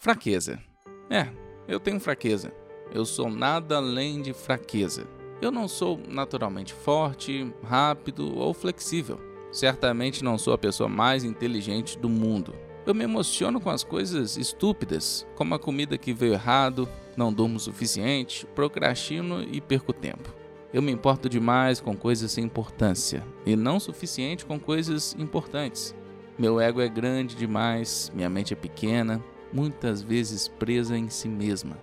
Fraqueza. É, eu tenho fraqueza. Eu sou nada além de fraqueza. Eu não sou naturalmente forte, rápido ou flexível. Certamente não sou a pessoa mais inteligente do mundo. Eu me emociono com as coisas estúpidas, como a comida que veio errado, não durmo o suficiente, procrastino e perco tempo. Eu me importo demais com coisas sem importância e não suficiente com coisas importantes. Meu ego é grande demais, minha mente é pequena, muitas vezes presa em si mesma.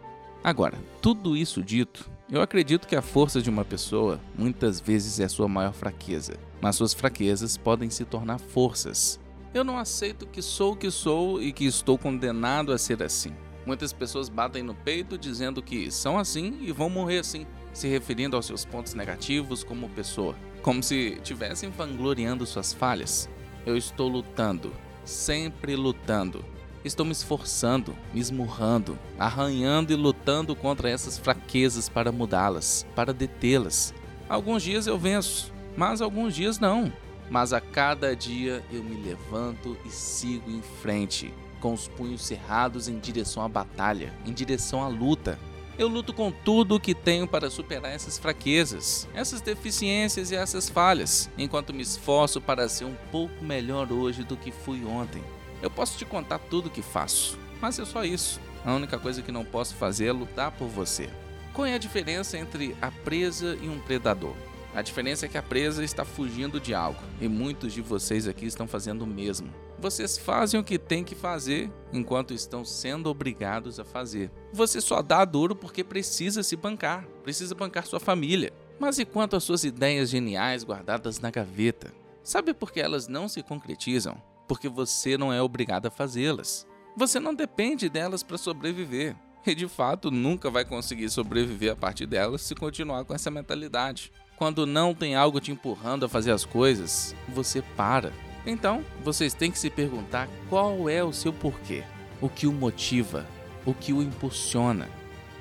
Agora, tudo isso dito, eu acredito que a força de uma pessoa muitas vezes é sua maior fraqueza, mas suas fraquezas podem se tornar forças. Eu não aceito que sou o que sou e que estou condenado a ser assim. Muitas pessoas batem no peito dizendo que são assim e vão morrer assim, se referindo aos seus pontos negativos como pessoa, como se tivessem vangloriando suas falhas. Eu estou lutando, sempre lutando, Estou me esforçando, me esmurrando, arranhando e lutando contra essas fraquezas para mudá-las, para detê-las. Alguns dias eu venço, mas alguns dias não. Mas a cada dia eu me levanto e sigo em frente, com os punhos cerrados em direção à batalha, em direção à luta. Eu luto com tudo o que tenho para superar essas fraquezas, essas deficiências e essas falhas, enquanto me esforço para ser um pouco melhor hoje do que fui ontem. Eu posso te contar tudo o que faço, mas é só isso. A única coisa que não posso fazer é lutar por você. Qual é a diferença entre a presa e um predador? A diferença é que a presa está fugindo de algo e muitos de vocês aqui estão fazendo o mesmo. Vocês fazem o que têm que fazer enquanto estão sendo obrigados a fazer. Você só dá duro porque precisa se bancar, precisa bancar sua família. Mas e quanto às suas ideias geniais guardadas na gaveta? Sabe por que elas não se concretizam? Porque você não é obrigado a fazê-las. Você não depende delas para sobreviver. E de fato nunca vai conseguir sobreviver a partir delas se continuar com essa mentalidade. Quando não tem algo te empurrando a fazer as coisas, você para. Então, vocês têm que se perguntar qual é o seu porquê, o que o motiva, o que o impulsiona.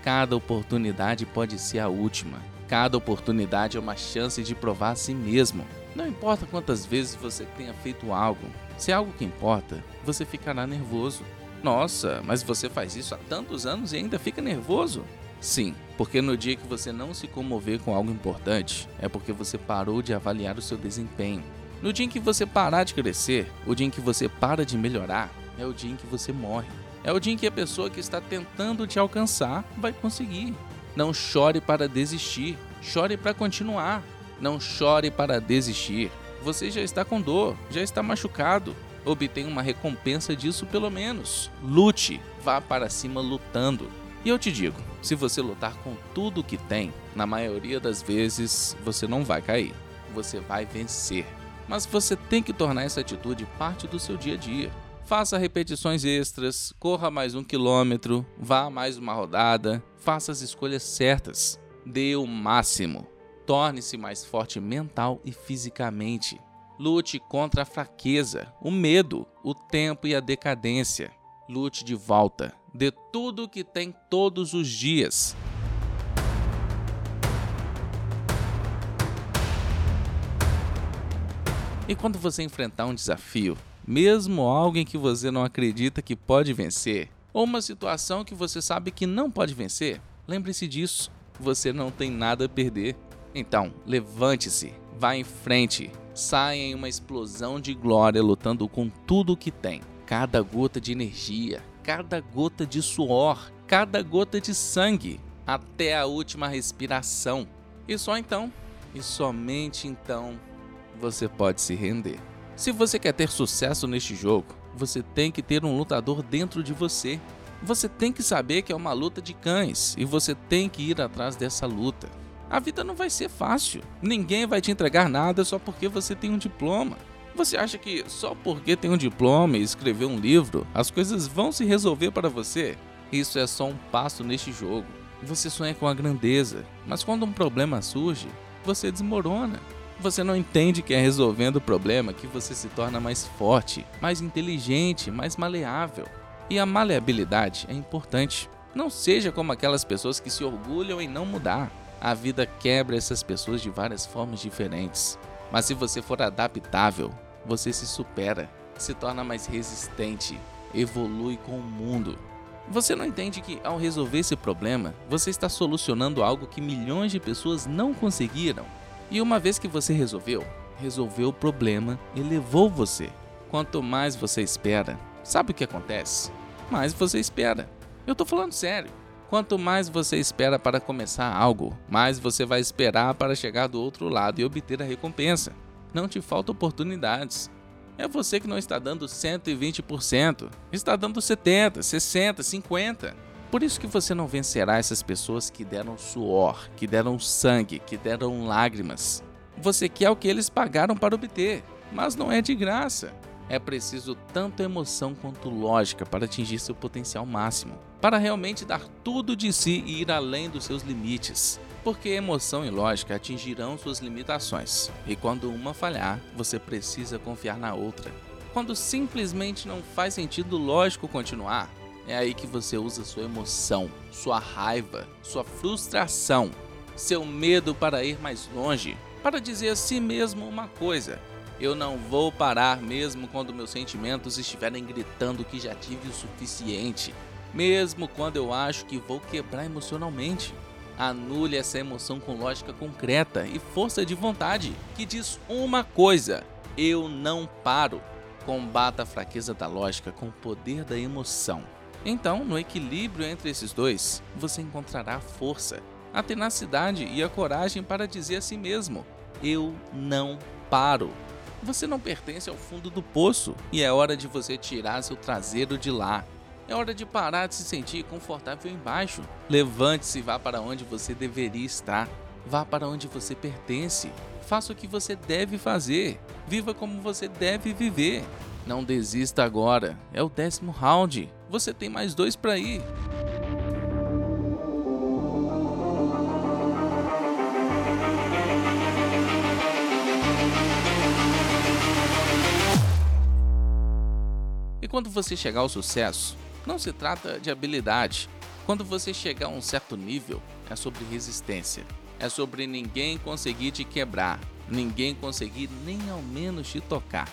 Cada oportunidade pode ser a última. Cada oportunidade é uma chance de provar a si mesmo. Não importa quantas vezes você tenha feito algo, se é algo que importa, você ficará nervoso. Nossa, mas você faz isso há tantos anos e ainda fica nervoso? Sim, porque no dia que você não se comover com algo importante, é porque você parou de avaliar o seu desempenho. No dia em que você parar de crescer, o dia em que você para de melhorar, é o dia em que você morre. É o dia em que a pessoa que está tentando te alcançar vai conseguir. Não chore para desistir, chore para continuar. Não chore para desistir, você já está com dor, já está machucado. Obtenha uma recompensa disso pelo menos. Lute, vá para cima lutando. E eu te digo, se você lutar com tudo que tem, na maioria das vezes você não vai cair. Você vai vencer. Mas você tem que tornar essa atitude parte do seu dia a dia. Faça repetições extras, corra mais um quilômetro, vá mais uma rodada, faça as escolhas certas. Dê o máximo. Torne-se mais forte mental e fisicamente. Lute contra a fraqueza, o medo, o tempo e a decadência. Lute de volta. Dê tudo que tem todos os dias. E quando você enfrentar um desafio, mesmo alguém que você não acredita que pode vencer, ou uma situação que você sabe que não pode vencer, lembre-se disso. Você não tem nada a perder. Então, levante-se, vá em frente, saia em uma explosão de glória lutando com tudo o que tem. Cada gota de energia, cada gota de suor, cada gota de sangue, até a última respiração. E só então, e somente então, você pode se render. Se você quer ter sucesso neste jogo, você tem que ter um lutador dentro de você. Você tem que saber que é uma luta de cães e você tem que ir atrás dessa luta. A vida não vai ser fácil. Ninguém vai te entregar nada só porque você tem um diploma. Você acha que só porque tem um diploma e escreveu um livro, as coisas vão se resolver para você? Isso é só um passo neste jogo. Você sonha com a grandeza, mas quando um problema surge, você desmorona. Você não entende que é resolvendo o problema que você se torna mais forte, mais inteligente, mais maleável. E a maleabilidade é importante. Não seja como aquelas pessoas que se orgulham em não mudar. A vida quebra essas pessoas de várias formas diferentes. Mas se você for adaptável, você se supera, se torna mais resistente, evolui com o mundo. Você não entende que ao resolver esse problema, você está solucionando algo que milhões de pessoas não conseguiram? E uma vez que você resolveu, resolveu o problema, elevou você. Quanto mais você espera, sabe o que acontece? Mais você espera. Eu tô falando sério. Quanto mais você espera para começar algo, mais você vai esperar para chegar do outro lado e obter a recompensa. Não te faltam oportunidades. É você que não está dando 120%, está dando 70, 60, 50. Por isso que você não vencerá essas pessoas que deram suor, que deram sangue, que deram lágrimas. Você quer o que eles pagaram para obter, mas não é de graça. É preciso tanto emoção quanto lógica para atingir seu potencial máximo, para realmente dar tudo de si e ir além dos seus limites porque emoção e lógica atingirão suas limitações, e quando uma falhar, você precisa confiar na outra. Quando simplesmente não faz sentido lógico continuar, é aí que você usa sua emoção, sua raiva, sua frustração, seu medo para ir mais longe, para dizer a si mesmo uma coisa: eu não vou parar mesmo quando meus sentimentos estiverem gritando que já tive o suficiente, mesmo quando eu acho que vou quebrar emocionalmente. Anule essa emoção com lógica concreta e força de vontade, que diz uma coisa: eu não paro. Combata a fraqueza da lógica com o poder da emoção. Então, no equilíbrio entre esses dois, você encontrará a força, a tenacidade e a coragem para dizer a si mesmo: eu não paro. Você não pertence ao fundo do poço e é hora de você tirar seu traseiro de lá. É hora de parar de se sentir confortável embaixo. Levante-se e vá para onde você deveria estar. Vá para onde você pertence. Faça o que você deve fazer. Viva como você deve viver. Não desista agora. É o décimo round. Você tem mais dois para ir. E quando você chegar ao sucesso, não se trata de habilidade. Quando você chegar a um certo nível, é sobre resistência. É sobre ninguém conseguir te quebrar, ninguém conseguir nem ao menos te tocar.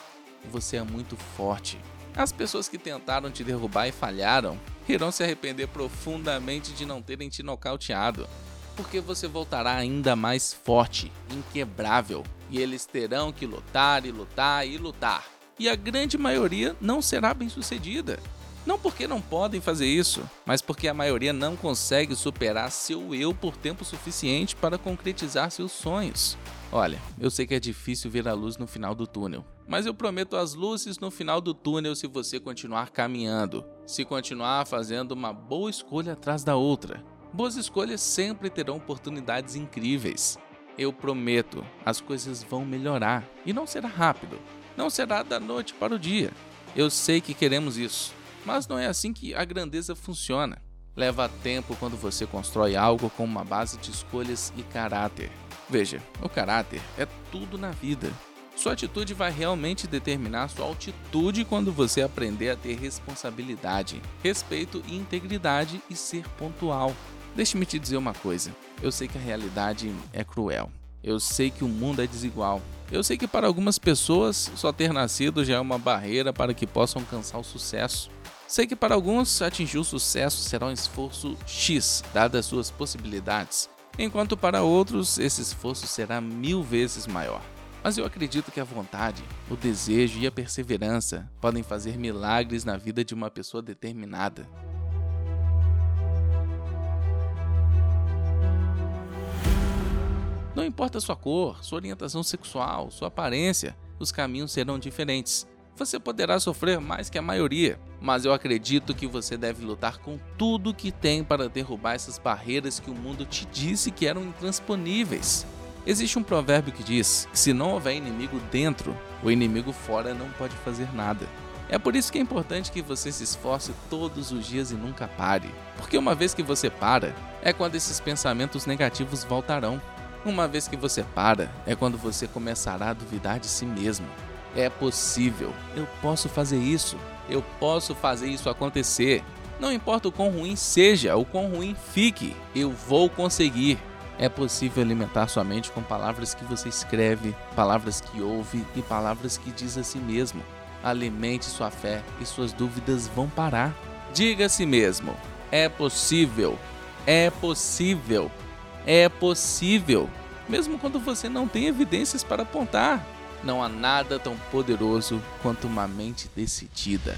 Você é muito forte. As pessoas que tentaram te derrubar e falharam irão se arrepender profundamente de não terem te nocauteado, porque você voltará ainda mais forte, inquebrável, e eles terão que lutar e lutar e lutar. E a grande maioria não será bem sucedida. Não porque não podem fazer isso, mas porque a maioria não consegue superar seu eu por tempo suficiente para concretizar seus sonhos. Olha, eu sei que é difícil ver a luz no final do túnel, mas eu prometo as luzes no final do túnel se você continuar caminhando, se continuar fazendo uma boa escolha atrás da outra. Boas escolhas sempre terão oportunidades incríveis. Eu prometo, as coisas vão melhorar e não será rápido, não será da noite para o dia. Eu sei que queremos isso mas não é assim que a grandeza funciona. Leva tempo quando você constrói algo com uma base de escolhas e caráter. Veja, o caráter é tudo na vida. Sua atitude vai realmente determinar sua altitude quando você aprender a ter responsabilidade, respeito e integridade e ser pontual. Deixe-me te dizer uma coisa: eu sei que a realidade é cruel. Eu sei que o mundo é desigual. Eu sei que para algumas pessoas só ter nascido já é uma barreira para que possam alcançar o sucesso. Sei que para alguns atingir o sucesso será um esforço X, dadas suas possibilidades, enquanto para outros esse esforço será mil vezes maior. Mas eu acredito que a vontade, o desejo e a perseverança podem fazer milagres na vida de uma pessoa determinada. Não importa sua cor, sua orientação sexual, sua aparência, os caminhos serão diferentes você poderá sofrer mais que a maioria, mas eu acredito que você deve lutar com tudo que tem para derrubar essas barreiras que o mundo te disse que eram intransponíveis. Existe um provérbio que diz que se não houver inimigo dentro, o inimigo fora não pode fazer nada. É por isso que é importante que você se esforce todos os dias e nunca pare. Porque uma vez que você para, é quando esses pensamentos negativos voltarão. Uma vez que você para, é quando você começará a duvidar de si mesmo. É possível. Eu posso fazer isso. Eu posso fazer isso acontecer. Não importa o quão ruim seja, o quão ruim fique, eu vou conseguir. É possível alimentar sua mente com palavras que você escreve, palavras que ouve e palavras que diz a si mesmo. Alimente sua fé e suas dúvidas vão parar. Diga a si mesmo: é possível, é possível, é possível. Mesmo quando você não tem evidências para apontar, não há nada tão poderoso quanto uma mente decidida.